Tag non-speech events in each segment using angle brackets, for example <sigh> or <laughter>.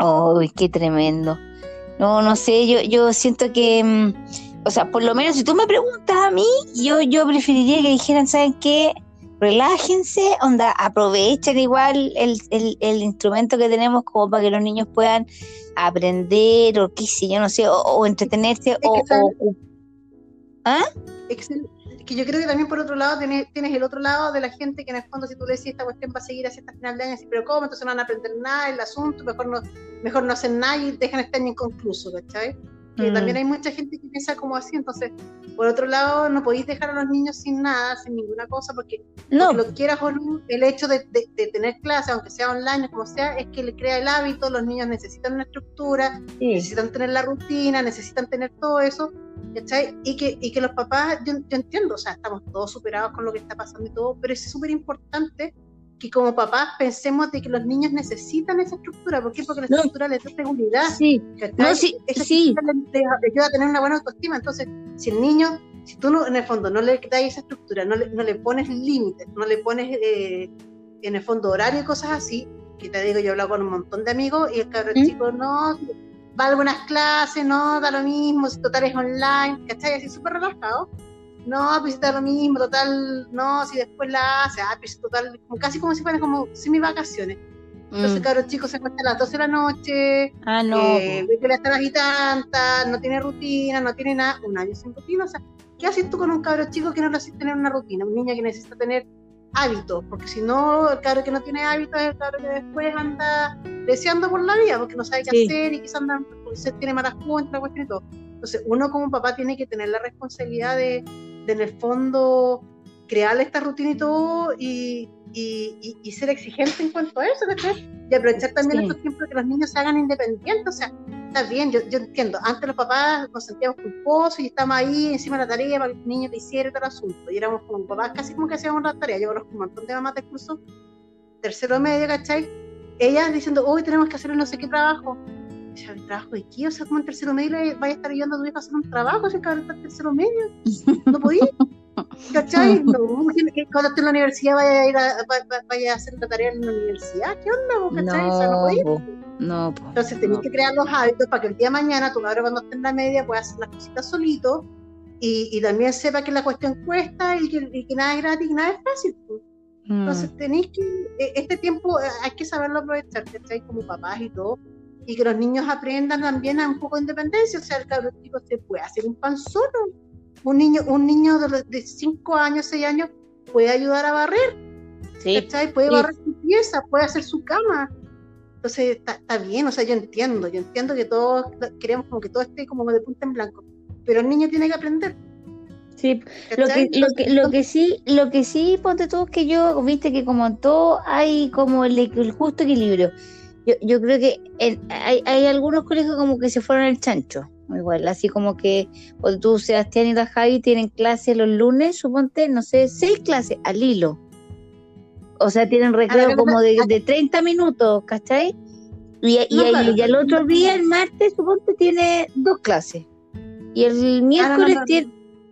Uy, qué tremendo. No, no sé, yo, yo siento que, mm, o sea, por lo menos si tú me preguntas a mí, yo, yo preferiría que dijeran, ¿saben qué? Relájense, onda, aprovechen igual el, el, el instrumento que tenemos como para que los niños puedan aprender o qué sé yo, no sé, o, entretenerse o, o, ¿Ah? Que yo creo que también por otro lado tienes, tienes, el otro lado de la gente que en el fondo si tú le decís esta cuestión va a seguir así hasta final de año, pero ¿cómo? Entonces no van a aprender nada el asunto, mejor no, mejor no hacen nada y dejan este año inconcluso, ¿cachai? Que mm. también hay mucha gente que piensa como así, entonces, por otro lado, no podéis dejar a los niños sin nada, sin ninguna cosa, porque, no. lo quieras o no, el hecho de, de, tener clase, aunque sea online, como sea, es que le crea el hábito, los niños necesitan una estructura, necesitan tener la rutina, necesitan tener todo eso, ¿cachai? Y que, y que los papás, yo, yo entiendo, o sea, estamos todos superados con lo que está pasando y todo, pero es súper importante que como papás pensemos de que los niños necesitan esa estructura. ¿Por qué? Porque la estructura les da seguridad. Sí, no, sí, sí. Les, ayuda a tener una buena autoestima. Entonces, si el niño, si tú no, en el fondo no le das esa estructura, no le, no le pones límites, no le pones eh, en el fondo horario y cosas así, que te digo, yo he hablado con un montón de amigos y el cabrón ¿Mm? chico no va a algunas clases, no da lo mismo, si total es online, ¿cachai? Así súper relajado no, pues lo mismo, total, no, si después la hace, ah, pues total, como, casi como si fueran como semi vacaciones. Entonces, mm. claro, el chico se acuesta a las 12 de la noche, ah, no, eh, ve que le están agitando, no tiene rutina, no tiene nada, un año sin rutina, o sea, ¿qué haces tú con un cabro chico que no le hace tener una rutina? Un niño que necesita tener hábitos, porque si no, el cabro que no tiene hábitos es el cabro que después anda deseando por la vida, porque no sabe qué hacer y quizás anda, pues, tiene malas cuentas, cuestión y todo. Entonces, uno como papá tiene que tener la responsabilidad de de en el fondo crear esta rutina y todo y, y, ser exigente en cuanto a eso, Y aprovechar también estos tiempos que los niños se hagan independientes, o sea, está bien, yo, yo entiendo, antes los papás nos sentíamos culposos y estábamos ahí encima de la tarea para que el niño le hiciera todo el asunto, y éramos como papás casi como que hacíamos la tarea, yo conozco un montón de mamás de curso, tercero medio, ¿cachai? Ellas diciendo, hoy tenemos que hacer no sé qué trabajo, ¿el trabajo de qué? O sea, como en tercero medio vaya a estar ayudando a tu hija hacer un trabajo, si cabrón está en tercero medio. No podía. <laughs> ¿Cachai? <laughs> No, cuando esté en la universidad vaya a ir a, vaya a hacer la tarea en la universidad. ¿Qué onda? ¿Cachai? No, o sea, no. No, Entonces tenés que crear los hábitos para que el día de mañana tu madre cuando esté en la media pueda hacer las cositas solito y, y también sepa que la cuestión cuesta y que, y que nada es gratis y nada es fácil. Entonces mm. tenéis que, e, este tiempo eh, hay que saberlo aprovechar, ¿cachai? Como papás y todo y que los niños aprendan también a un poco de independencia, o sea, el cabrón chico se puede hacer un pan solo. Un niño, un niño de 5 años, 6 años puede ayudar a barrer, sí. Puede barrer su pieza, puede hacer su cama. Entonces está, bien, o sea, yo entiendo, yo entiendo que todos queremos como que todo esté como de punta en blanco, pero el niño tiene que aprender. Sí, lo que, lo que, lo que sí, lo que sí, ponte tú, es que yo, viste que como todo hay como el, el justo equilibrio yo, yo creo que hay, hay, algunos colegios como que se fueron al chancho, igual, así como que cuando tú, Sebastián y la Javi tienen clases los lunes, suponte, no sé, seis clases al hilo. O sea, tienen recreo como de, de 30 minutos, ¿cachai? Y, y, y, el otro día, el martes, suponte, tiene dos clases. Y el miércoles tiene,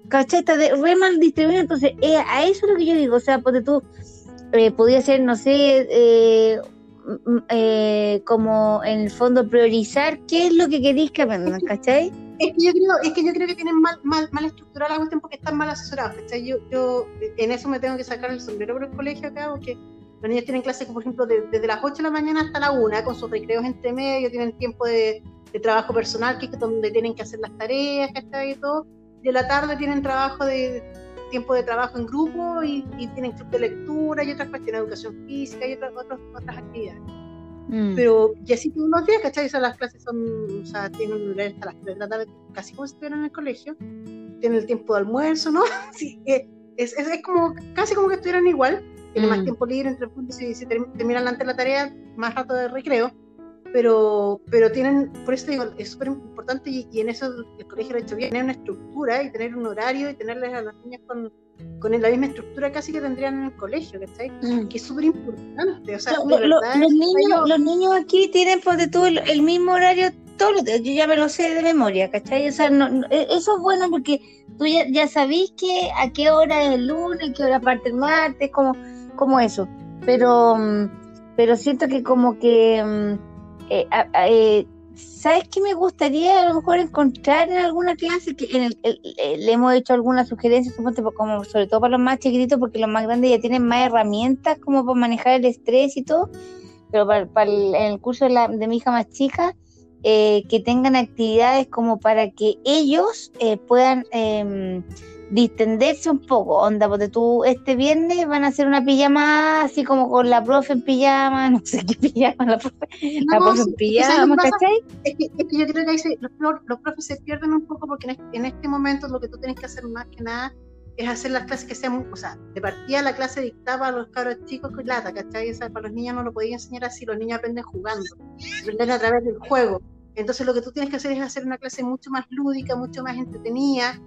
¿cachai? Está de, re mal distribuido. Entonces, eh, a eso es lo que yo digo. O sea, porque tú eh, podía ser, no sé, eh, eh, como en el fondo priorizar qué es lo que queréis que aprendan, ¿cachai? Es que yo creo, es que yo creo que tienen mal, mal, mal estructurada la cuestión porque están mal asesorados, ¿cachai? Yo, yo en eso me tengo que sacar el sombrero por el colegio acá, porque los niños tienen clases, por ejemplo, desde las 8 de la mañana hasta la 1, con sus recreos entre medio, tienen tiempo de, trabajo personal, que es donde tienen que hacer las tareas, ¿cachai? Y todo. En la tarde tienen trabajo de tiempo de trabajo en grupo y, tienen club de lectura y otras cuestiones, educación física y otras, otras, otras actividades. Mm. Pero, y así todos los días, ¿cachai? O las clases son, o sea, tienen un horario hasta las 3 de la tarde, casi como si estuvieran en el colegio. Tienen el tiempo de almuerzo, ¿no? <laughs> Sí, es, es, es, como, casi como que estuvieran igual. Tienen más mm. tiempo libre entre puntos y si terminan antes la tarea, más rato de recreo pero, pero tienen, por eso digo, es súper importante y, en eso el colegio lo ha hecho bien, tener una estructura y tener un horario y tenerles a las niñas con, con la misma estructura casi que tendrían en el colegio, ¿cachai? Mm. Que es súper importante. O sea, los, niños, los niños aquí tienen, de todo el, mismo horario todos los días, yo ya me lo sé de memoria, ¿cachai? O sea, e, eso es bueno porque tú ya, ya sabís que a qué hora es el lunes, qué hora parte el martes, como, como eso. Pero, mm, pero siento que como que mm, eh, eh, ¿sabes qué me gustaría a lo mejor encontrar en alguna clase? que en el, Le hemos hecho algunas sugerencias, como sobre todo para los más chiquititos, porque los más grandes ya tienen más herramientas como para manejar el estrés y todo, pero para, el, en el curso de, la, de mi hija más chica, eh, que tengan actividades como para que ellos eh, puedan eh, distenderse un poco. Onda, porque tú este viernes van a hacer una pijama así como con la profe en pijama, <laughs> no sé qué pijama, la profe, la profe en pijama, ¿cachai? Es que, es que, yo creo que ahí los, los, profes se pierden un poco porque en este, en este momento lo que tú tienes que hacer más que nada es hacer las clases que sean, o sea, de partida la clase dictaba a los cabros chicos con lata, ¿cachai? O sea, para los niños no lo podía enseñar así, los niños aprenden jugando, aprenden a través del juego. Entonces lo que tú tienes que hacer es hacer una clase mucho más lúdica, mucho más entretenida.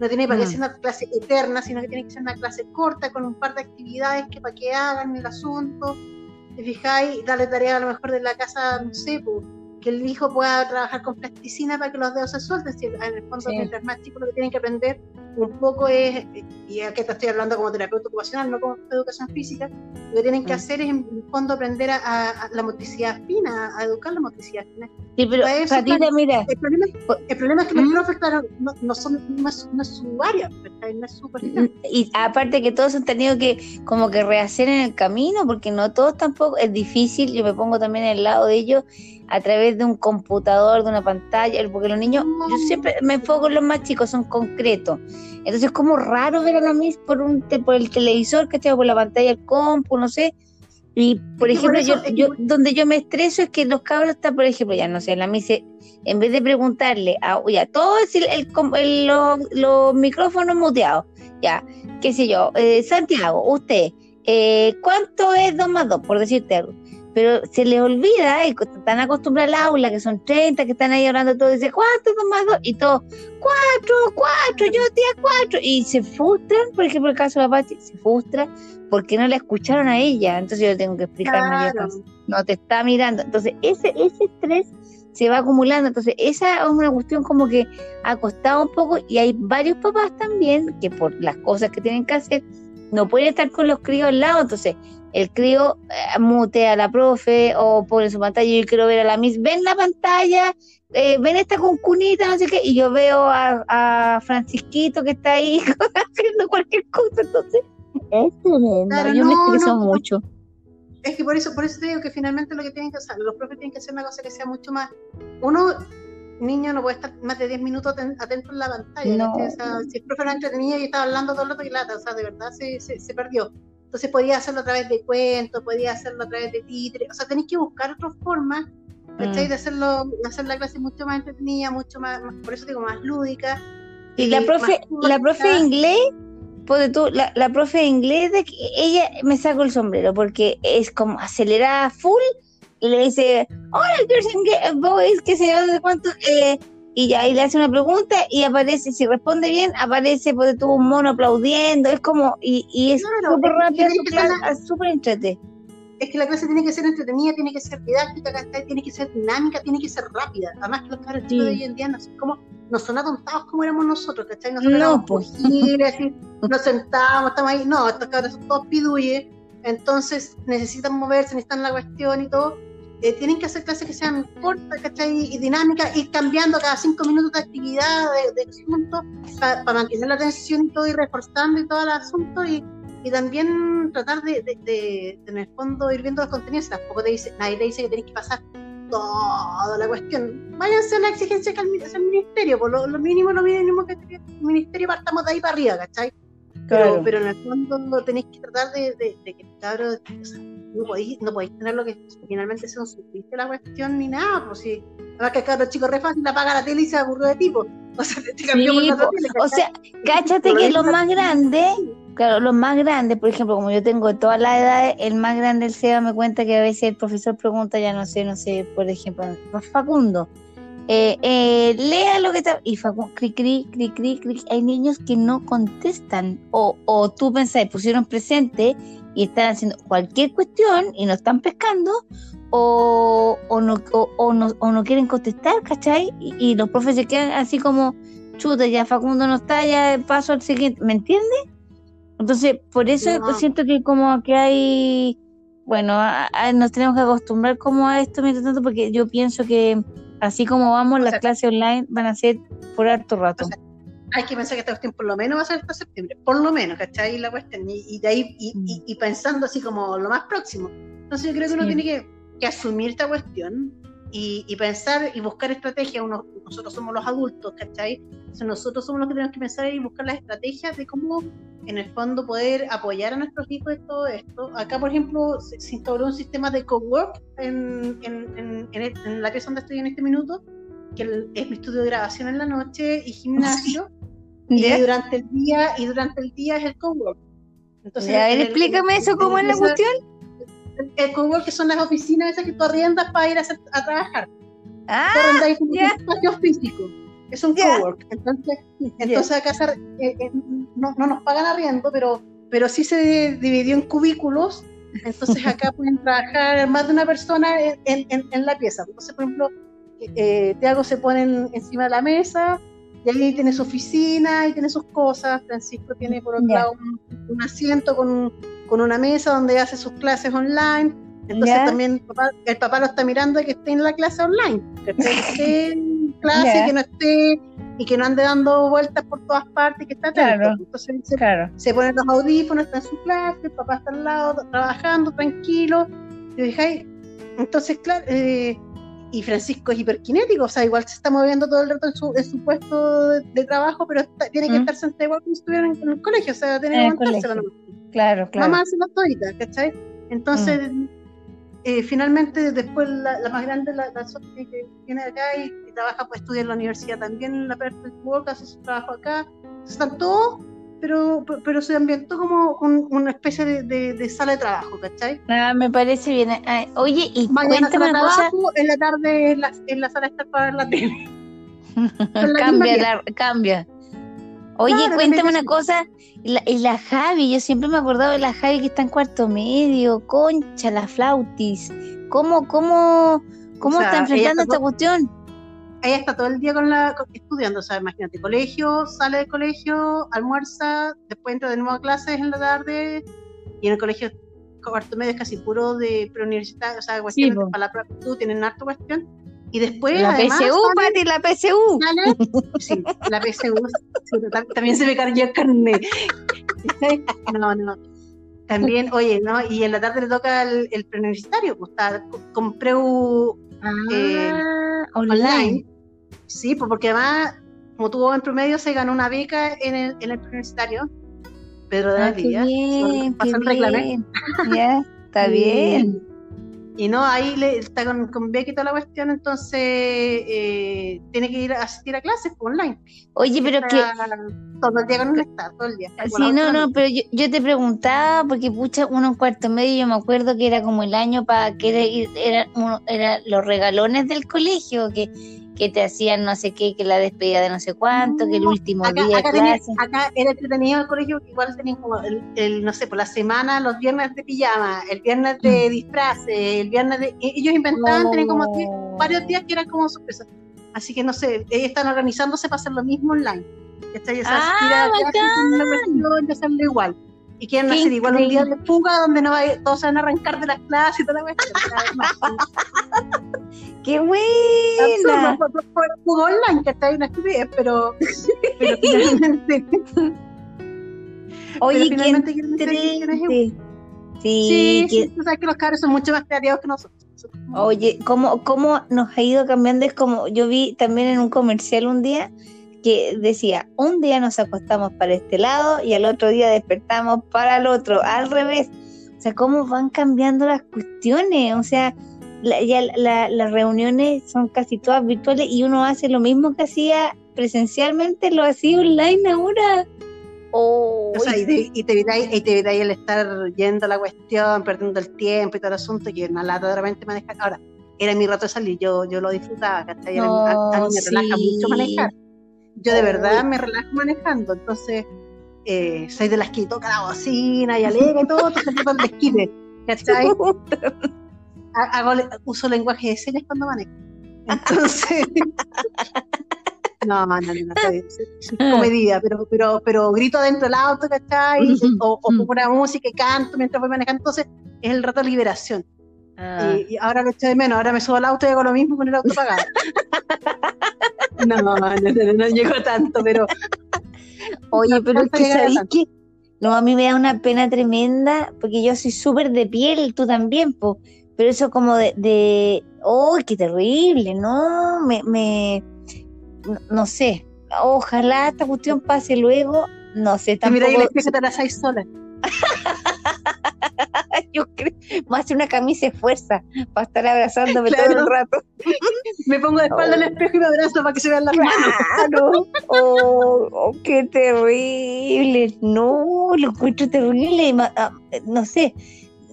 No tiene para que ser una clase eterna, sino que tiene que ser una clase corta con un par de actividades que para que hagan el asunto. Te fijáis, darle tarea a lo mejor de la casa, no sé, pues, que el hijo pueda trabajar con plasticina para que los dedos se suelten. Si en el fondo, mientras más chicos lo que tienen que aprender un poco es, y aquí te estoy hablando como terapeuta ocupacional, no como educación física, lo que tienen que mm. hacer es en el fondo aprender a, la motricidad fina, a educar la motricidad fina. Sí, pero mira. El problema, el problema, es que los ¿Mm? profes, claro, no, son, no es, su área, no es su mm, Y aparte que todos han tenido que como que rehacer en el camino, porque no todos tampoco, es difícil, yo me pongo también al lado de ellos, a través de un computador, de una pantalla, porque los niños, yo siempre me enfoco en los más chicos, son concretos. Entonces es como raro ver a la Miss por, un, por el televisor, que por la pantalla del compu, no sé. Y, por ejemplo, yo, yo, donde yo me estreso es que los cabros están, por ejemplo, ya no sé, la Miss, en vez de preguntarle a, ya, todo es el, el, los micrófonos muteados, ya, qué sé yo, eh, Santiago, usted, eh, ¿cuánto es 2 más 2, por decirte algo? Pero se les olvida, y están acostumbrados al aula, que son 30, que están ahí hablando todo, dice, ¿cuánto más dos? Y todo, cuatro, cuatro, yo tía cuatro, y se frustran, por ejemplo, el caso de Apache, se frustra porque no la escucharon a ella, entonces yo tengo que explicarme, no te está mirando, entonces ese, ese estrés se va acumulando, entonces esa es una cuestión como que ha costado un poco, y hay varios papás también que por las cosas que tienen que hacer, no pueden estar con los críos al lado, entonces el crío eh, mute a la profe o pone su pantalla y yo quiero ver a la Miss, ven la pantalla, eh, ven esta concunita, no sé qué, y yo veo a, Francisquito que está ahí <laughs> haciendo cualquier cosa, entonces es tremendo, yo me estreso mucho. Es que por eso, por eso te digo que finalmente lo que tienen que hacer, los profes tienen que hacer una cosa que sea mucho más, uno niño no puede estar más de 10 minutos atento en la pantalla. si el profe no entretenía y estaba hablando todo el rato, lata, o sea, de verdad se, se perdió. Entonces podía hacerlo a través de cuentos, podía hacerlo a través de títeres, o sea, tenéis que buscar otras formas, mm. De hacerlo, de hacer la clase mucho más entretenida, mucho más, por eso digo, más lúdica. Y la profe, la profe de inglés, pues tú, la, la profe de inglés, de que ella me sacó el sombrero porque es como acelerada full y le dice, hola, girls boys, que se yo, de cuánto, eh, y ahí le hace una pregunta y aparece, si responde bien, aparece pues tuvo un mono aplaudiendo, es como, y, y es súper rápido, súper entretenido. Es que la clase tiene que ser entretenida, tiene que ser didáctica, tiene que ser dinámica, tiene que ser rápida. Además que los caros chicos de hoy en día no son, como, no son atontados como éramos nosotros, ¿cachai? Nosotros no, pues. <laughs> nos sentamos, estamos ahí. No, estos cabros son todos piduyes, entonces necesitan moverse, necesitan la cuestión y todo eh, tienen que hacer clases que sean cortas, ¿cachai? Y dinámicas, ir cambiando cada cinco minutos de actividad, de, asunto, para mantener la atención y todo, y reforzando y todo el asunto, y, y también tratar de, de, en el fondo, ir viendo los contenidos. Tampoco te dice, nadie te dice que tenés que pasar toda la cuestión. Váyanse a la exigencia que el, ministerio, por lo, mínimo, lo mínimo que el ministerio partamos de ahí para arriba, ¿cachai? Pero, pero en el fondo tenéis que tratar de, que el cabro, no podéis, no podéis tener lo que finalmente sea un suplicio la cuestión ni nada, pues si además que el cabro chico re fácil apaga la tele y se aburrió de tipo. <laughs> O sea, te cambió sí, O sea, cáchate que los más grandes, claro, los más grandes, por ejemplo, como yo tengo toda la edad, el más grande el SEBA me cuenta que a veces el profesor pregunta, ya no sé, no sé, por ejemplo, Facundo, eh, eh, lea lo que está. Y cri, cri, cri, cri, cri, hay niños que no contestan. O, o tú pensás, pusieron presente y están haciendo cualquier cuestión y no están pescando. O, o, no, o, no, o no quieren contestar, ¿cachai? Y, los profes se quedan así como, chuta, ya Facundo no está, ya paso al siguiente. ¿Me entiendes? Entonces, por eso siento que como que hay bueno, nos tenemos que acostumbrar como a esto mientras tanto, porque yo pienso que así como vamos, las clases online van a ser por harto rato. hay que pensar que esta cuestión por lo menos va a ser hasta septiembre, por lo menos, ¿cachai? La cuestión, y, de ahí, mm. y, pensando así como lo más próximo. Entonces yo creo que uno tiene que, que asumir esta cuestión y, pensar y buscar estrategias. Uno, nosotros somos los adultos, ¿cachai? Entonces nosotros somos los que tenemos que pensar y buscar las estrategias de cómo, en el fondo, poder apoyar a nuestros hijos en todo esto. Acá, por ejemplo, se, instauró un sistema de cowork en, en, en, la pieza donde estoy en este minuto, que es mi estudio de grabación en la noche y gimnasio. <laughs> Y durante el día y durante el día es el cowork. Entonces, a ver, explícame eso, ¿cómo es la cuestión? El cowork que son las oficinas esas que tú arriendas para ir a, a trabajar. Ah, un espacio físico. Es un cowork. Entonces, entonces acá eh, eh, no, no, nos pagan arriendo, pero, pero sí se dividió en cubículos. Entonces acá <laughs> pueden trabajar más de una persona en, en, en la pieza. Entonces, por ejemplo, eh, Tiago se pone encima de la mesa y ahí tiene su oficina y tiene sus cosas. Francisco tiene por otro lado un, un, asiento con con una mesa donde hace sus clases online. Entonces también el papá, lo está mirando y que esté en la clase online, que esté en <laughs> clase, que no esté y que no ande dando vueltas por todas partes, que está atento. Entonces se, se ponen los audífonos, está en su clase, el papá está al lado trabajando tranquilo. Entonces, claro, eh, y Francisco es hiperkinético, o sea, igual se está moviendo todo el rato en su, en su puesto de, trabajo, pero tiene que estar sentado igual como si estuviera en, el colegio, o sea, tiene que aguantarse Claro, claro. Mamá hace las toditas, ¿cachai? Entonces, mm. eh, finalmente, después la, más grande, la, la que viene acá y, trabaja, pues estudia en la universidad también, en la Perfect Work, hace su trabajo acá. Están todos, pero, pero se ambientó como una especie de, de, sala de trabajo, ¿cachai? Ah, me parece bien. Oye, y Mañana cuéntame una cosa. En la tarde en la, en la sala de estar para ver la tele. <laughs> cambia, cambia. Oye, cuéntame una cosa, y la, Javi, yo siempre me he acordado de la Javi que está en cuarto medio, concha, la flautis. ¿Cómo, cómo, cómo está enfrentando esta cuestión? Ella está todo el día con la estudiando, o sea, imagínate, colegio, sale del colegio, almuerza, después entra de nuevo a clases en la tarde, y en el colegio cuarto medio es casi puro de preuniversitario, o sea, cuestiones para la tú tienen harta cuestión y después. La PSU, Pati, la PSU. Sí, la PSU. también se me cayó el carnet. No, no. También, oye, ¿no? Y en la tarde le toca el, el preuniversitario, pues está, compré un. Eh, ah, online. Sí, pues porque además, como tuvo en promedio, se ganó una beca en el, en el preuniversitario. Pedro de la ah, Villa. Bien, pasó el reclame. Ya, está bien. Y no, ahí le, está con, con Becky toda la cuestión, entonces eh, tiene que ir a asistir a clases online. Oye, pero que. Todo el día con un estado, todo el día. Sí, no, no, pero yo, yo, te preguntaba, porque pucha, uno en cuarto medio, yo me acuerdo que era como el año para que era, era, era los regalones del colegio, que que te hacían no sé qué, que la despedida de no sé cuánto, que el último día de clase. acá era entretenido el colegio, igual tenían como el, no sé, por la semana, los viernes de pijama, el viernes de mm. disfraces, el viernes de... E, ellos inventaban, tenían como varios días que eran como sorpresas. Así que no sé, ellos están organizándose para hacer lo mismo online. Esta ya ah, de hacerlo igual. Y quieren hacer igual un día de fuga donde no va, todos se van a arrancar de las clases y toda la <laughs> ¡Qué buena! Por juego online, que está ahí una estupidez, pero, <laughs> pero finalmente. Oye, pero finalmente Sí, sí, sí, tú sabes que los cabros son mucho más creativos que nosotros. Oye, ¿cómo, ¿cómo nos ha ido cambiando? Es como yo vi también en un comercial un día que decía, un día nos acostamos para este lado y al otro día despertamos para el otro, al revés. O sea, cómo van cambiando las cuestiones. O sea, ya las reuniones son casi todas virtuales y uno hace lo mismo que hacía presencialmente, lo hacía online ahora. Oh, o sea, y, te, y, te el estar yendo a la cuestión, perdiendo el tiempo y todo el asunto, y una lata de repente manejar. Ahora, era mi rato de salir, yo, yo lo disfrutaba, a, mí me relaja mucho manejar. Yo de verdad me relajo manejando, entonces eh, soy de las que toca la bocina y alega y todo, entonces el desquite, <laughs> ¿cachai? Hago, uso lenguaje de señas cuando manejo. Entonces, <laughs> no, no, no, no, es <laughs> comedia, pero, pero, pero grito adentro del auto, ¿cachai? O, o pongo una música y canto mientras voy manejando. Entonces, es el rato de liberación. Ah. Y, ahora lo echo de menos, ahora me subo al auto y hago lo mismo con el auto pagado. <laughs> no, no, no, no, llego tanto, pero... Oye, pero que sabéis que... No, a mí me da una pena tremenda porque yo soy súper de piel, tú también, pues. Pero eso como de, de ¡oh, qué terrible! No, me, me, no, sé. Ojalá esta cuestión pase luego. No sé, tampoco. Mira, y que te las sola. <laughs> Yo creo, a hacer una camisa de fuerza para estar abrazándome todo el rato. <laughs> me pongo de espalda en el espejo y me abrazo para que se vean las manos. Oh, oh, qué terrible. No, lo encuentro terrible. Ah, no sé,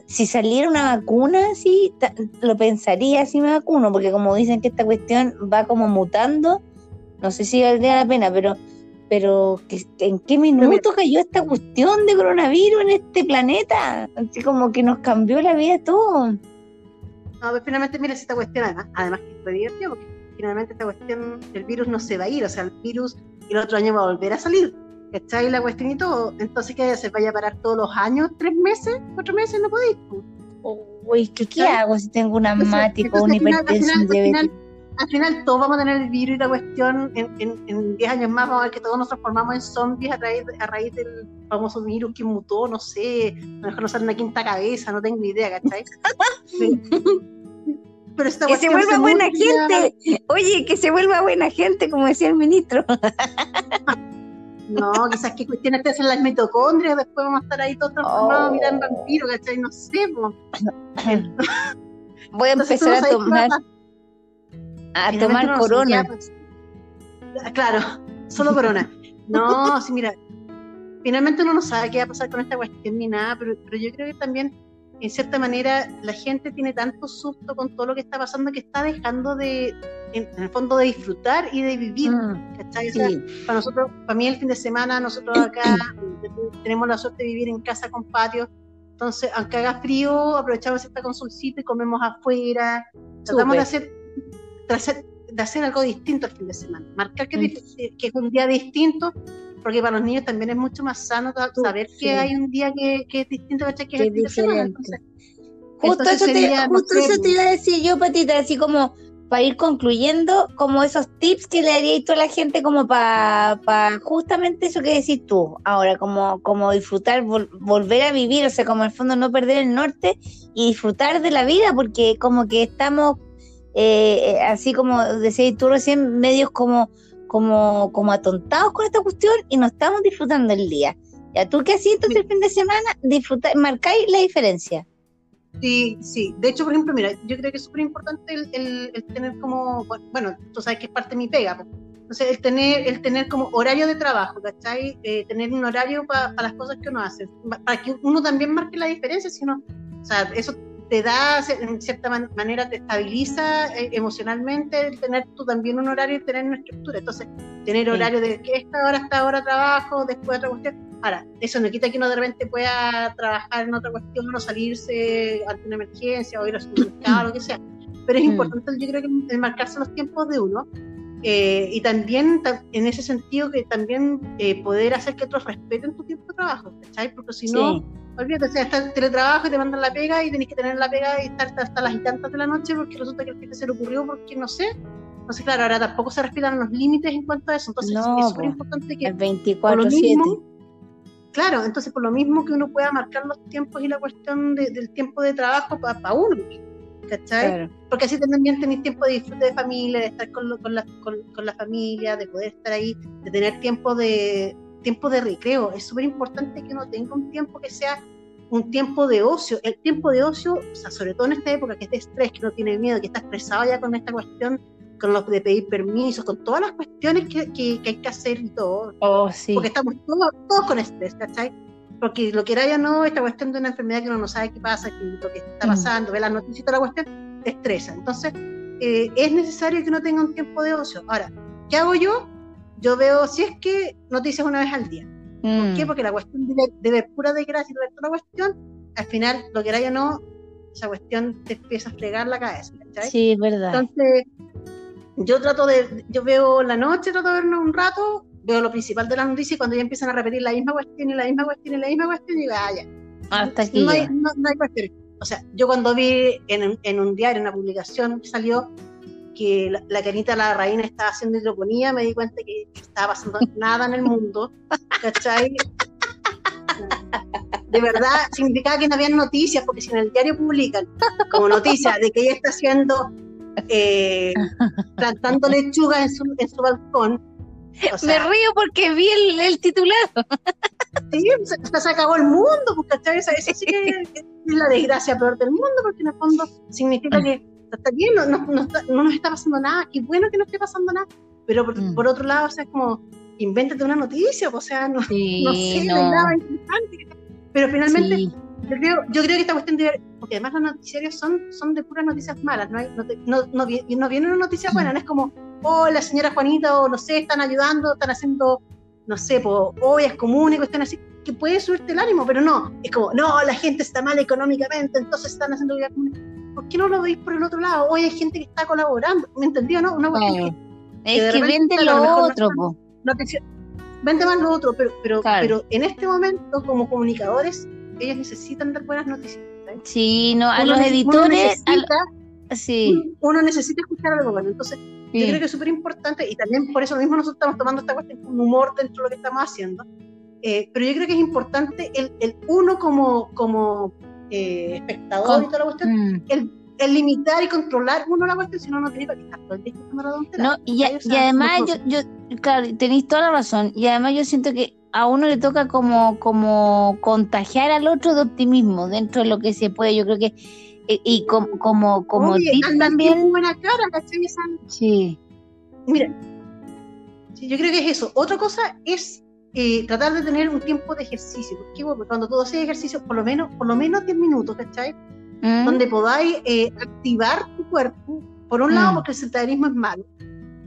si saliera una vacuna, sí, lo pensaría si me vacuno, porque como dicen que esta cuestión va como mutando, no sé si valdría la pena, pero pero ¿en qué minuto cayó esta cuestión de coronavirus en este planeta? Así como que nos cambió la vida todo. No, pues finalmente, mira, esta cuestión, además, además que fue divertido, porque finalmente esta cuestión, el virus no se va a ir, o sea, el virus el otro año va a volver a salir, ¿cachai? La cuestión y todo, entonces que se vaya a parar todos los años, tres meses, cuatro meses, no podéis. Uy, ¿qué, ¿qué hago si tengo un asmático, un hipertensión diabético? al final todos vamos a tener el virus y la cuestión en 10 años más, vamos a ver que todos nos transformamos en zombies a raíz, a raíz del famoso virus que mutó, no sé, a lo mejor nos sale una quinta cabeza, no tengo idea, ¿cachai? <laughs> Pero que se vuelva buena gente. Oye, que se vuelva buena gente, como decía el ministro. <laughs> No, quizás que cuestiones te hacen las mitocondrias, después vamos a estar ahí todos transformados, oh. en vampiro, ¿cachai? No sé, Voy a empezar a tomar a tomar corona. Pues, claro, solo corona. No, sí, mira, finalmente uno no sabe qué va a pasar con esta cuestión ni nada, pero, pero yo creo que también, en cierta manera, la gente tiene tanto susto con todo lo que está pasando que está dejando de, en, el fondo, de disfrutar y de vivir. Mm, para nosotros, para mí el fin de semana, nosotros acá <clears throat> tenemos la suerte de vivir en casa con patio, entonces, aunque haga frío, aprovechamos esta consulcita y comemos afuera. Tratamos de hacer de hacer algo distinto el fin de semana, marcar que, es un día distinto, porque para los niños también es mucho más sano saber que hay un día que, es distinto, que es el fin de semana. justo, eso, te, justo eso te iba a decir yo, Patita, así como para ir concluyendo, como esos tips que le daría a toda la gente como para justamente eso que decís tú, ahora, como, como disfrutar, volver a vivir, o sea, como en el fondo no perder el norte y disfrutar de la vida, porque como que estamos eh, eh, así como decías tú recién, medios como, como, como atontados con esta cuestión y no estamos disfrutando el día. ¿Ya tú qué haces el fin de semana? Disfrutar, marcáis la diferencia. Sí, sí. De hecho, por ejemplo, mira, yo creo que es súper importante el, tener como, bueno, tú sabes que es parte de mi pega. Entonces, el tener, el tener como horario de trabajo, ¿cachai? Eh, tener un horario para las cosas que uno hace, para que uno también marque la diferencia, si uno, o sea, eso te da, en cierta manera, te estabiliza eh, emocionalmente tener tú también un horario y tener una estructura. Entonces, tener horario de que esta hora, esta hora trabajo, después otra cuestión. Ahora, eso no quita que uno de repente pueda trabajar en otra cuestión o salirse ante una emergencia o ir a su mercado, lo que sea. Pero es mm. importante, yo creo que marcarse los tiempos de uno. Eh, y también en ese sentido que también eh, poder hacer que otros respeten tu tiempo de trabajo, ¿cachai? Porque si no, olvídate, o sea, estás en teletrabajo y te mandan la pega y tenés que tener la pega y estar hasta, las y tantas de la noche porque resulta que el jefe se le ocurrió porque no sé. Entonces, claro, ahora tampoco se respetan los límites en cuanto a eso. Entonces, es súper importante que. El 24-7. Claro, entonces, por lo mismo que uno pueda marcar los tiempos y la cuestión del tiempo de trabajo para uno. ¿Cachai? Porque así también tenéis tiempo de disfrute de familia, de estar con, con, la, con, con la familia, de poder estar ahí, de tener tiempo de, tiempo de recreo. Es súper importante que uno tenga un tiempo que sea un tiempo de ocio. El tiempo de ocio, o sea, sobre todo en esta época que es de estrés, que no tiene miedo, que está estresado ya con esta cuestión, con los de pedir permisos, con todas las cuestiones que, que, hay que hacer y todo. Oh, sí. Porque estamos todos, todos con estrés, ¿cachai? Porque lo que era ya no, esta cuestión de una enfermedad que uno no sabe qué pasa, que lo que está mm. pasando, ve las noticias y toda la cuestión, te estresa. Entonces, eh, es necesario que uno tenga un tiempo de ocio. Ahora, ¿qué hago yo? yo veo, si es que noticias una vez al día. ¿Por qué? Mm. Porque la cuestión de, de ver pura desgracia y de ver toda la cuestión, al final, lo que era ya no, esa cuestión te empieza a fregar la cabeza. Sí, es verdad. Entonces, yo trato de, yo veo la noche, trato de vernos un rato, veo lo principal de la noticia y cuando ya empiezan a repetir la misma cuestión y la misma cuestión y la misma cuestión, digo, ah, ya. Hasta aquí. No hay, no, hay cuestión. o sea, yo cuando vi en, en un diario, en una publicación, salió que la, la Canita la Reina estaba haciendo hidroponía, me di cuenta que, estaba pasando <laughs> nada en el mundo, ¿cachai? <laughs> De verdad, significaba que no había noticias, porque si en el diario publican como noticia de que ella está haciendo, eh, plantando lechuga en su, en su balcón. me río porque vi el, el titular. Sí, se, se, acabó el mundo, porque Esa, esa sí que <laughs> es la desgracia peor del mundo, porque en el fondo significa que está bien, no, no, no, no, nos está pasando nada, qué bueno que no esté pasando nada, pero por, mm. por otro lado, o sea, es como, invéntate una noticia, o sea, no, sí, no sé, no. nada interesante. Pero finalmente, sí. yo, creo, yo creo que esta cuestión de, porque además los noticiarios son, son de puras noticias malas, no, hay, no, te, no, no, no viene una noticia buena, no es como, oh, la señora Juanita, o no sé, están ayudando, están haciendo, no sé, pues, ollas comunes, están así, que puede subirte el ánimo, pero no, es como, no, la gente está mal económicamente, entonces están haciendo ollas comunes ¿por qué no lo veis por el otro lado? Hoy hay gente que está colaborando, ¿me entendió? No? Una claro. que, es que, vende lo otro, no, no te, vende más lo otro, pero, pero, claro. pero en este momento, como comunicadores, ellos necesitan dar buenas noticias. Sí, no, a uno los editores. Uno necesita, a, sí. uno necesita escuchar algo bueno. Entonces, sí. yo creo que es súper importante, y también por eso mismo nosotros estamos tomando esta cuestión con humor dentro de lo que estamos haciendo. Eh, pero yo creo que es importante el, el uno como, como eh, espectador Con, y toda la cuestión, mm. el, el, limitar y controlar uno la cuestión, si no, no tiene para estar todo el día No, y, ya, y además, yo, yo, claro, tenéis toda la razón, y además yo siento que a uno le toca como, como contagiar al otro de optimismo dentro de lo que se puede, yo creo que y, y como como, como Oye, también buena cara, ¿cachai? Sí. Mira, sí, yo creo que es eso. Otra cosa es eh, tratar de tener un tiempo de ejercicio, porque bueno, cuando tú haces ejercicio, por lo menos, por lo menos 10 minutos, ¿cachai? Mm. Donde podáis eh, activar tu cuerpo, por un mm. lado, porque el sedentarismo es malo,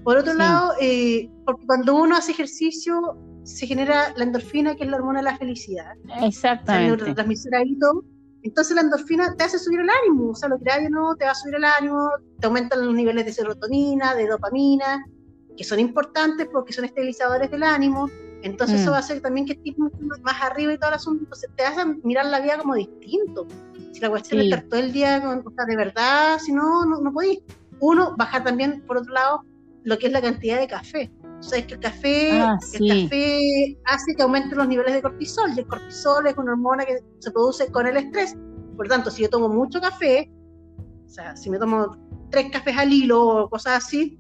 por otro sí. lado, eh, porque cuando uno hace ejercicio, se genera la endorfina, que es la hormona de la felicidad. Exactamente. ahí todo. Entonces la endorfina te hace subir el ánimo, o sea, lo que hay no te va a subir el ánimo, te aumentan los niveles de serotonina, de dopamina, que son importantes porque son estabilizadores del ánimo, entonces mm. eso va a hacer también que estés más arriba y todo el asunto, entonces te hacen mirar la vida como distinto. Si la cuestión sí. es estar todo el día, con, o sea, de verdad, si no, no, no podéis. Uno, bajar también, por otro lado, lo que es la cantidad de café. O sea, es que el café, ah, sí. el café hace que aumenten los niveles de cortisol, y el cortisol es una hormona que se produce con el estrés. Por tanto, si yo tomo mucho café, o sea, si me tomo tres cafés al hilo o cosas así,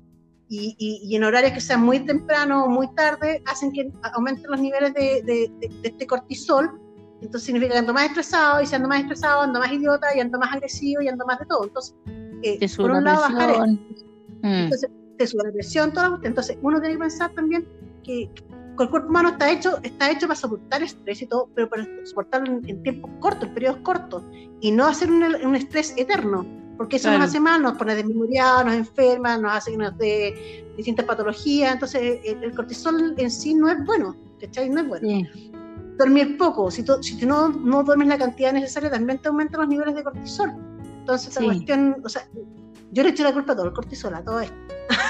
y, y, y, en horarios que sean muy temprano o muy tarde, hacen que aumenten los niveles de, de, de, de, este cortisol. Entonces significa que ando más estresado, y si ando más estresado, ando más idiota, y ando más agresivo, y ando más de todo. Entonces, eh, por un lado, bajar esto. Mm. Entonces, te sube la presión, todo. Entonces, uno tiene que pensar también que, que el cuerpo humano está hecho, está hecho para soportar estrés y todo, pero para soportarlo en, en tiempos cortos, en periodos cortos, y no hacer un, un estrés eterno porque eso claro. nos hace mal, nos pone desmemoriados, nos enferma, nos hace que nos dé distintas patologías, entonces el, el, cortisol en sí no es bueno, ¿cachai? No es bueno. Sí. Dormir poco, si, tú, si tú no, no duermes la cantidad necesaria, también te aumentan los niveles de cortisol. Entonces, sí. la cuestión, o sea, yo le echo la culpa a todo el cortisol, a todo esto.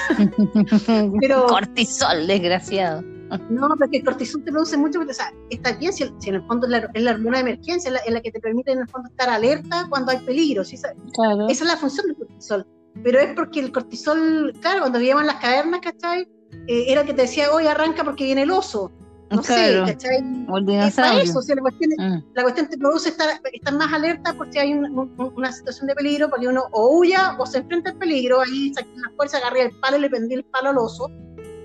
<laughs> Pero, cortisol, desgraciado. No, porque el cortisol te produce mucho, o sea, está bien si, si en el fondo es la, es la, hormona de emergencia, es la, es la, que te permite en el fondo estar alerta cuando hay peligro, ¿sí? claro. esa es la función del cortisol, pero es porque el cortisol, claro, cuando vivíamos en las cavernas, ¿cachai? Eh, era que te decía, hoy arranca porque viene el oso, no claro. sé, ¿cachai? Es para eso, o sea, la cuestión, mm. la cuestión te produce estar, estar más alerta por si hay un, un, una situación de peligro, porque uno o huya o se enfrenta al peligro, ahí la fuerza agarré el palo y le prendí el palo al oso,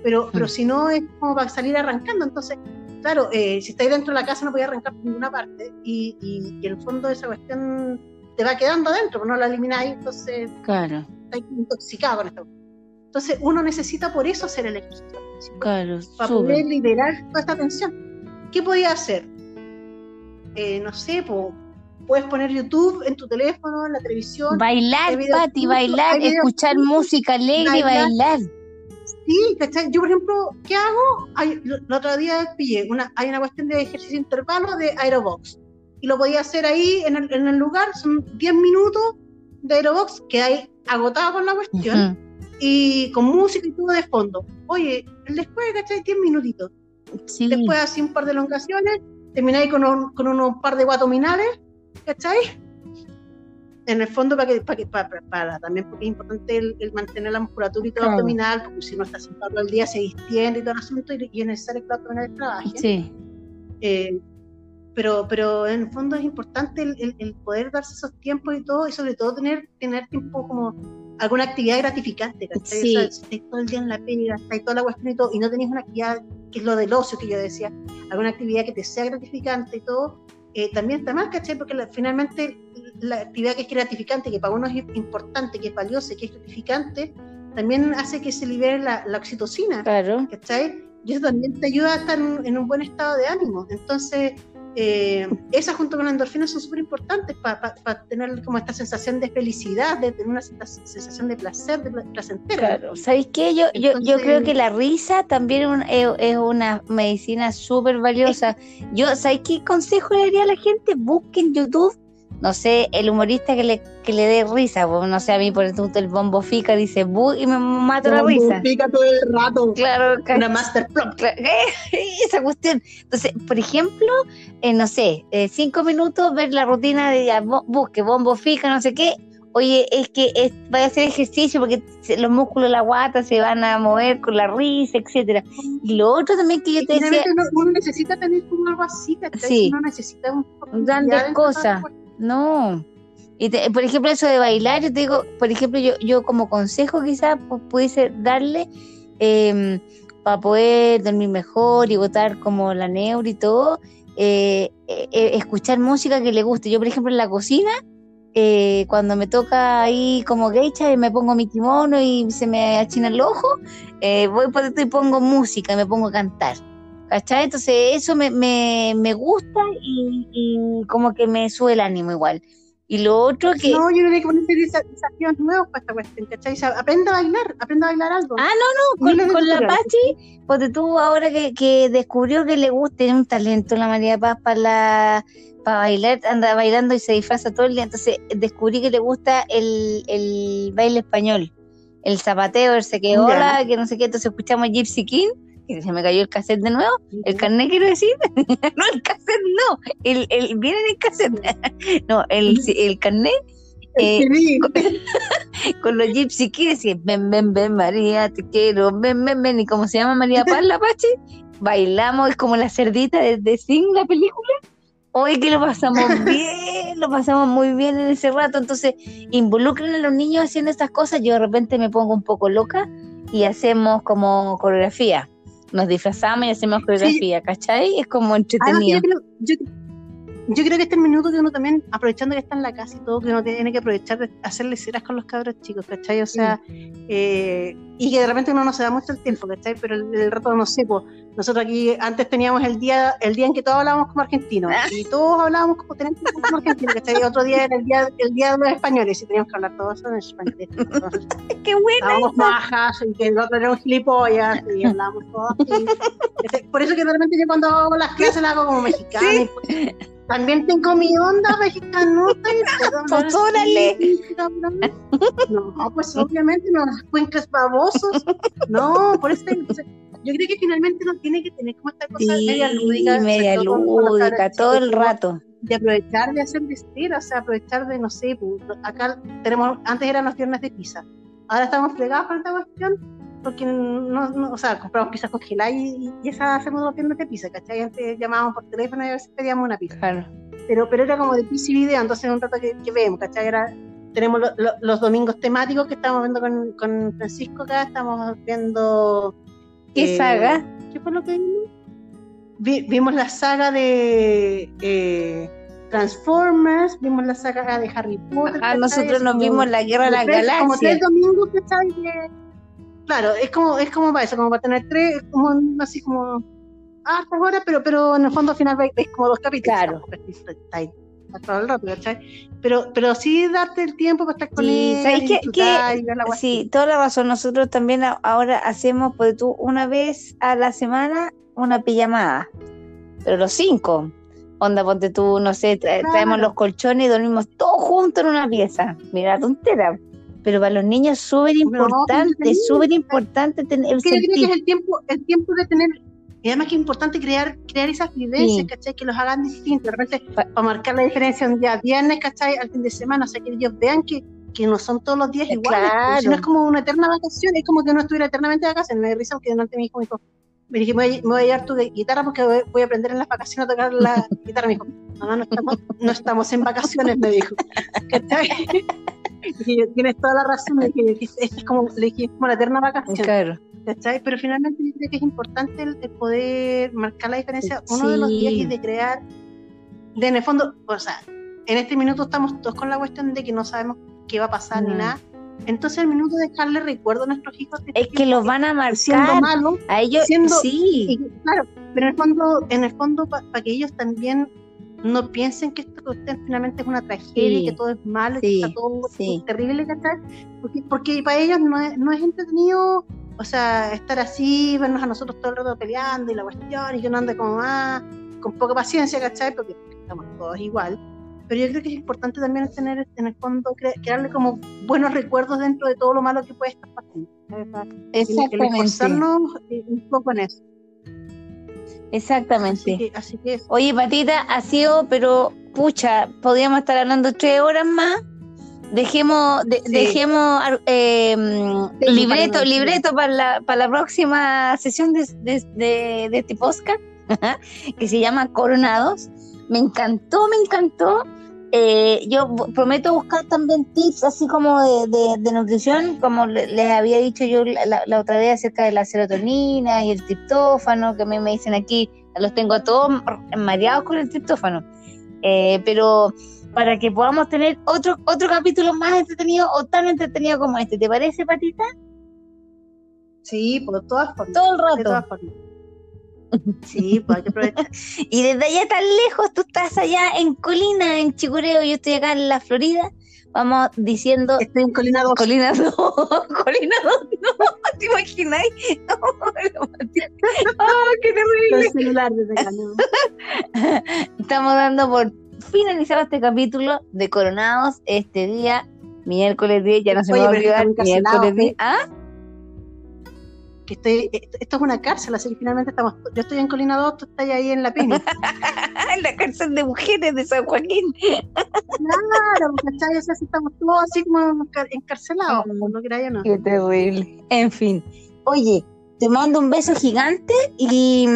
pero, pero si no es como para salir arrancando. Entonces, claro, eh, si estáis dentro de la casa no podéis arrancar por ninguna parte y, y, y, en el fondo esa cuestión te va quedando adentro, no la elimináis, entonces claro. estáis intoxicado con esto. Entonces uno necesita por eso hacer el ejercicio. Claro, para sube. poder liberar toda esta tensión. ¿Qué podía hacer? Eh, no sé, po, puedes poner YouTube en tu teléfono, en la televisión. Bailar, Pati, bailar, escuchar música alegre, bailar. bailar Sí, ¿cachai? Yo, por ejemplo, ¿qué hago? Hay, el otro día pillé, una, hay una cuestión de ejercicio intervalo de Aerobox. Y lo podía hacer ahí en el, en el lugar, son 10 minutos de Aerobox, que hay agotado con la cuestión, uh -huh. Y con música y todo de fondo. Oye, después, ¿cachai? 10 minutitos. Sí. Después así un par de elongaciones, termináis con un, con un par de guatominales, ¿cachai? en el fondo para que, para, que, para, también porque es importante el, mantener la musculatura y todo abdominal, porque si no está sentado el día se distiende y todo el asunto y, es necesario que el abdominal trabaje. Sí. Eh, pero, pero en el fondo es importante el, el, poder darse esos tiempos y todo, y sobre todo tener, tener tiempo como alguna actividad gratificante, ¿cachai? si estáis todo el día en la pega, estáis toda la cuestión y todo, y no tenéis una actividad, que es lo del ocio que yo decía, alguna actividad que te sea gratificante y todo, eh, también está mal, ¿cachai? Porque finalmente la actividad que es gratificante, que para uno es importante, que es valiosa, que es gratificante, también hace que se libere la, oxitocina, claro. ¿cachai? Y eso también te ayuda a estar en un buen estado de ánimo. Entonces, eh, esas junto con la endorfina son súper importantes para tener como esta sensación de felicidad, de tener una sensación de placer, de placentero. Claro, ¿sabéis qué? Yo, yo, yo creo que la risa también es, una medicina súper valiosa. Yo, ¿sabéis qué consejo le daría a la gente? Busquen YouTube no sé, el humorista que le, que le dé risa, no sé, a mí por ejemplo el bombo fica dice bu y me mato la risa. fica todo el rato. Claro, una master <laughs> esa cuestión. Entonces, por ejemplo, eh, no sé, eh, cinco minutos ver la rutina de ya, busque bombo fica, no sé qué. Oye, es que es, vaya a hacer ejercicio porque los músculos de la guata se van a mover con la risa, etcétera. Y lo otro también que yo te decía. Uno, necesita tener como algo así, sí. uno necesita un grandes cosas. No. Y por ejemplo, eso de bailar, yo te digo, por ejemplo, yo, yo como consejo quizás pues, pudiese darle em, para poder dormir mejor y votar como la neuro y todo, eh, eh, eh, escuchar música que le guste. Yo, por ejemplo, en la cocina, cuando me toca ahí como geisha y me pongo mi kimono y se me achina el ojo, voy por esto y pongo música, y me pongo a cantar. ¿Cachai? Entonces eso me, me, me gusta y, como que me sube el ánimo igual. Y lo otro que... No, yo creo que poner desafíos nuevos para esta cuestión, ¿cachai? aprenda a bailar, aprenda a bailar algo. Ah, no, no, con, la Pachi, porque tú ahora que, que descubrió que le gusta, tiene un talento la María Paz para la para bailar, anda bailando y se disfraza todo el día, entonces descubrí que le gusta el, el baile español, el zapateo, el se que hola, que no sé qué, entonces escuchamos Gypsy King y se me cayó el cassette de nuevo, el carnet quiero decir, <laughs> no el cassette no, el, el viene en el cassette, <laughs> no, el, el carnet eh, <laughs> con, los Gypsy Kids y ven, ven, ven María, te quiero, ven, ven, ven, y como se llama María Paz la Pache, bailamos, es como la cerdita de, de Sing, la película, hoy que lo pasamos bien, lo pasamos muy bien en ese rato, entonces involucren a los niños haciendo estas cosas, yo de repente me pongo un poco loca y hacemos como coreografía nos disfrazamos y hacemos coreografía, ¿cachai? Es como entretenido. yo, creo, que este es el minuto que uno también, aprovechando que está en la casa y todo, que uno tiene que aprovechar de hacerle ceras con los cabros chicos, ¿cachai? O sea, eh, y que de repente uno no se da mucho el tiempo, ¿cachai? Pero el, rato no sé, pues, nosotros aquí antes teníamos el día el día en que todos hablábamos como argentinos, ah. y todos hablábamos como, teníamos como argentinos, ¿cachai? Otro día era el día, el día de los españoles, y teníamos que hablar todos en español. <laughs> ¡Qué buena! Estábamos bajas, y que el otro era un gilipollas, y hablábamos todos. Por eso que de repente yo cuando hago las clases las hago como mexicana. <laughs> ¿Sí? Pues, también tengo mi onda mexicanota. <laughs> Pues órale. No, pues obviamente no, las cuencas babosos. No, por eso yo creo que finalmente no tiene que tener como esta cosa media lúdica. media lúdica, todo el rato. De aprovechar de hacer vestir, o sea, aprovechar de, no sé, pues, acá tenemos, antes eran las piernas de pizza, ahora estamos fregados con esta cuestión porque no, no, o sea, compramos pizzas congeladas y, y esa hacemos los tiendas de pizza, ¿cachai? Antes llamábamos por teléfono y a veces pedíamos una pizza. Claro. Pero, pero era como de pizza y video, entonces un rato que, que vemos, ¿cachai? Era, tenemos los domingos temáticos que estamos viendo con, con Francisco acá, estamos viendo... ¿Qué eh, saga? ¿Qué fue lo que vimos? vimos la saga de... Eh, Transformers, vimos la saga de Harry Potter. Ah, nosotros nos vimos la Guerra de las Galaxias. Como tres domingos, ¿cachai? Claro, es como, es como para eso, como para tener tres, como así como hartas horas, pero, pero en el fondo al final ves como dos capítulos. Claro. Todo el rato, Pero, pero sí darte el tiempo para estar con sí, él. ¿sabes qué? sí, toda la razón. Nosotros también ahora hacemos, pues tú, una vez a la semana, una pijamada. Pero los cinco. Onda, ponte tú, no sé, traemos los colchones y dormimos todos juntos en una pieza. Mira, tontera pero para los niños es súper importante, súper importante tener el, que es el tiempo, el tiempo de tener Y además que es importante crear, crear esas vivencias, ¿cachai? Que los hagan distintos, de repente, para marcar la diferencia un día viernes, ¿cachai? Al fin de semana, o sea, que ellos vean que, que no son todos los días iguales. Pues, no es como una eterna vacación, es como que no estuviera eternamente de vacaciones. Me risa porque delante mi hijo me dijo, me dije, me voy, me voy a llevar tu guitarra porque voy, a aprender en las vacaciones a tocar la <laughs> guitarra. Me dijo, no, no estamos, no estamos en vacaciones, me dijo. <laughs> ¿Cachai? <laughs> dije, tienes toda la razón, le dije, es como, le dije, es como la eterna vacación. Claro. ¿Cachai? Pero finalmente yo creo que es importante el, poder marcar la diferencia uno de los días y de crear, de en el fondo, o sea, en este minuto estamos todos con la cuestión de que no sabemos qué va a pasar ni nada. Entonces, el minuto de dejarle recuerdo a nuestros hijos. es que los van a marcar. Siendo malos, a ellos, sí. claro, pero en el fondo, en el fondo para que ellos también no piensen que esto finalmente es una tragedia, y que todo es malo, que está todo terrible, Porque, porque para ellos no es, no es entretenido, o sea, estar así, vernos a nosotros todo el rato peleando y la cuestión, y que uno ande como más, con poca paciencia, ¿cachai? Porque estamos todos igual. Pero yo creo que es importante también tener en el fondo, crearle como buenos recuerdos dentro de todo lo malo que puede estar pasando. Exactamente. un poco en eso. Exactamente. Oye, Patita, ha sido, pero pucha, podríamos estar hablando tres horas más. Dejemos, dejemos eh, libreto, libreto para la, para la próxima sesión de, de, de, este podcast, <laughs> que se llama Coronados. Me encantó, me encantó. Eh, yo prometo buscar también tips así como de, nutrición, como les había dicho yo la, otra vez acerca de la serotonina y el triptófano, que a mí me dicen aquí, los tengo a todos mareados con el triptófano. Eh, pero para que podamos tener otro, otro capítulo más entretenido o tan entretenido como este, ¿te parece, Patita? Sí, por todas formas. Todo el rato. De todas formas. Sí, pues <laughs> Y desde allá tan lejos, tú estás allá en Colina, en Chicureo, yo estoy acá en la Florida. Vamos diciendo. Estoy en Colina 2. Colina 2. <laughs> Colina 2, no, ¿te imagináis? <laughs> ¡Oh, qué terrible! Estamos dando por finalizado este capítulo de Coronados este día, miércoles 10, ya no se me va a olvidar, miércoles 10. ¿Ah? Que estoy, esto es una cárcel, así que finalmente estamos, yo estoy en Colina 2, tú estás ahí en La Piña. <laughs> en la cárcel de mujeres de San Joaquín. claro, ¿cachai? O sea, estamos todos así como encarcelados, no yo no. Qué terrible. En fin. Oye, te mando un beso gigante y,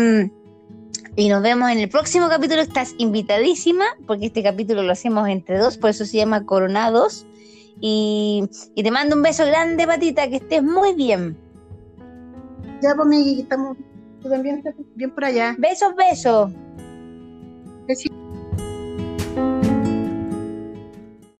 y nos vemos en el próximo capítulo. Estás invitadísima, porque este capítulo lo hacemos entre dos, por eso se llama Coronados. Y, y te mando un beso grande, Patita, que estés muy bien. Ya, pues, Miki, estamos, tú también estás bien por allá. Besos, besos. Besitos.